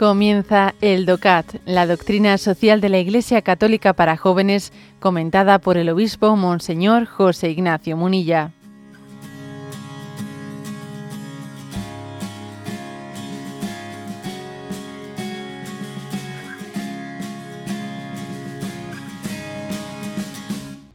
Comienza el DOCAT, la doctrina social de la Iglesia Católica para jóvenes, comentada por el obispo Monseñor José Ignacio Munilla.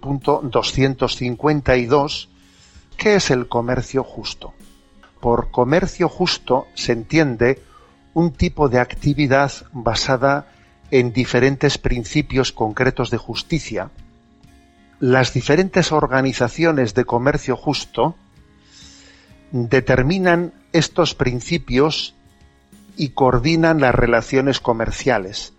Punto 252. ¿Qué es el comercio justo? Por comercio justo se entiende un tipo de actividad basada en diferentes principios concretos de justicia. Las diferentes organizaciones de comercio justo determinan estos principios y coordinan las relaciones comerciales.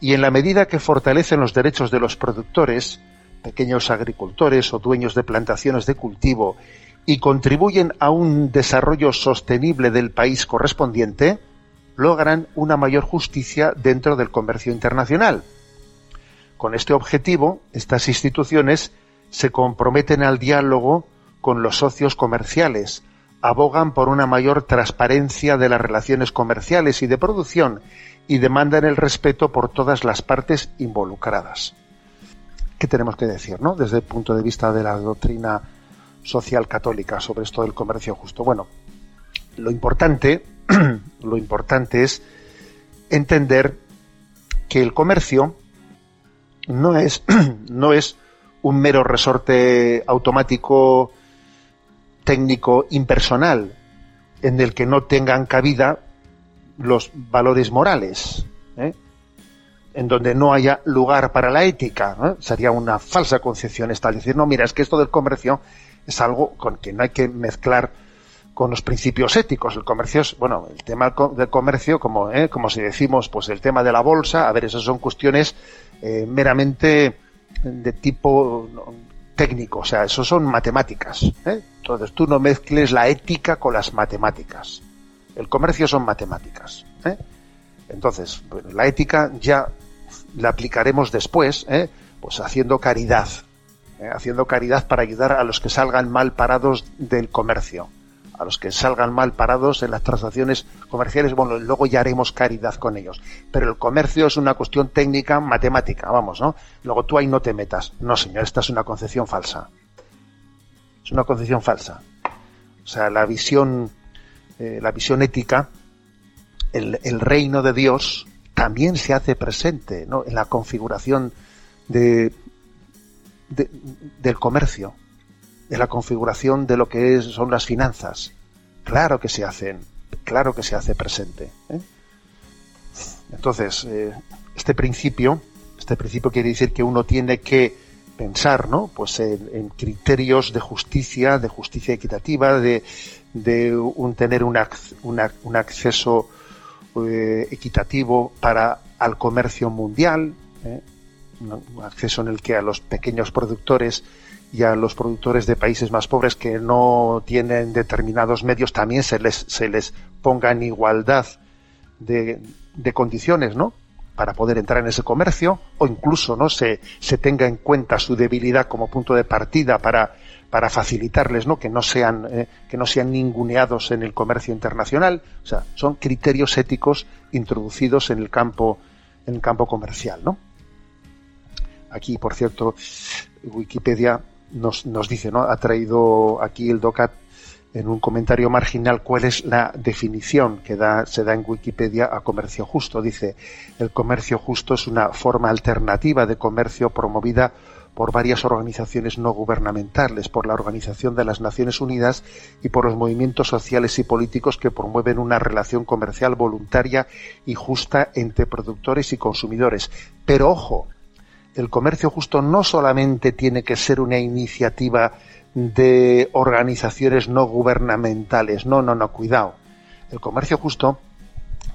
Y en la medida que fortalecen los derechos de los productores, pequeños agricultores o dueños de plantaciones de cultivo, y contribuyen a un desarrollo sostenible del país correspondiente, logran una mayor justicia dentro del comercio internacional. Con este objetivo, estas instituciones se comprometen al diálogo con los socios comerciales, abogan por una mayor transparencia de las relaciones comerciales y de producción y demandan el respeto por todas las partes involucradas. ¿Qué tenemos que decir, no? Desde el punto de vista de la doctrina social católica sobre esto del comercio justo. Bueno, lo importante lo importante es entender que el comercio no es, no es un mero resorte automático, técnico, impersonal, en el que no tengan cabida los valores morales, ¿eh? en donde no haya lugar para la ética. Sería una falsa concepción esta. Decir, no, mira, es que esto del comercio es algo con que no hay que mezclar con los principios éticos. El comercio es, bueno, el tema del comercio, como, ¿eh? como si decimos, pues el tema de la bolsa, a ver, esas son cuestiones eh, meramente de tipo técnico, o sea, eso son matemáticas. ¿eh? Entonces tú no mezcles la ética con las matemáticas. El comercio son matemáticas. ¿eh? Entonces, la ética ya la aplicaremos después, ¿eh? pues haciendo caridad, ¿eh? haciendo caridad para ayudar a los que salgan mal parados del comercio a los que salgan mal parados en las transacciones comerciales, bueno, luego ya haremos caridad con ellos. Pero el comercio es una cuestión técnica, matemática, vamos, ¿no? Luego tú ahí no te metas. No, señor, esta es una concepción falsa. Es una concepción falsa. O sea, la visión, eh, la visión ética, el, reino de Dios también se hace presente, ¿no? En la configuración de, del comercio de la configuración de lo que son las finanzas. Claro que se hacen, claro que se hace presente. ¿eh? Entonces, eh, este principio, este principio quiere decir que uno tiene que pensar, ¿no? Pues en, criterios de justicia, de justicia equitativa, de, un, tener un, acceso eh, equitativo para al comercio mundial, un acceso en el que a los pequeños productores y a los productores de países más pobres que no tienen determinados medios también se les, se les ponga en igualdad de, de condiciones, ¿no? para poder entrar en ese comercio o incluso no se, se tenga en cuenta su debilidad como punto de partida para, para facilitarles ¿no? que no sean eh, que no sean ninguneados en el comercio internacional o sea son criterios éticos introducidos en el campo en el campo comercial no aquí por cierto Wikipedia nos, nos dice, ¿no? Ha traído aquí el DOCAT en un comentario marginal cuál es la definición que da, se da en Wikipedia a comercio justo. Dice, el comercio justo es una forma alternativa de comercio promovida por varias organizaciones no gubernamentales, por la Organización de las Naciones Unidas y por los movimientos sociales y políticos que promueven una relación comercial voluntaria y justa entre productores y consumidores. Pero ojo, el comercio justo no solamente tiene que ser una iniciativa de organizaciones no gubernamentales, no, no, no, cuidado. El comercio justo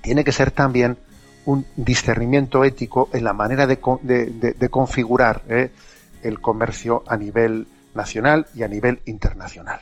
tiene que ser también un discernimiento ético en la manera de, configurar eh, el comercio a nivel nacional y a nivel internacional.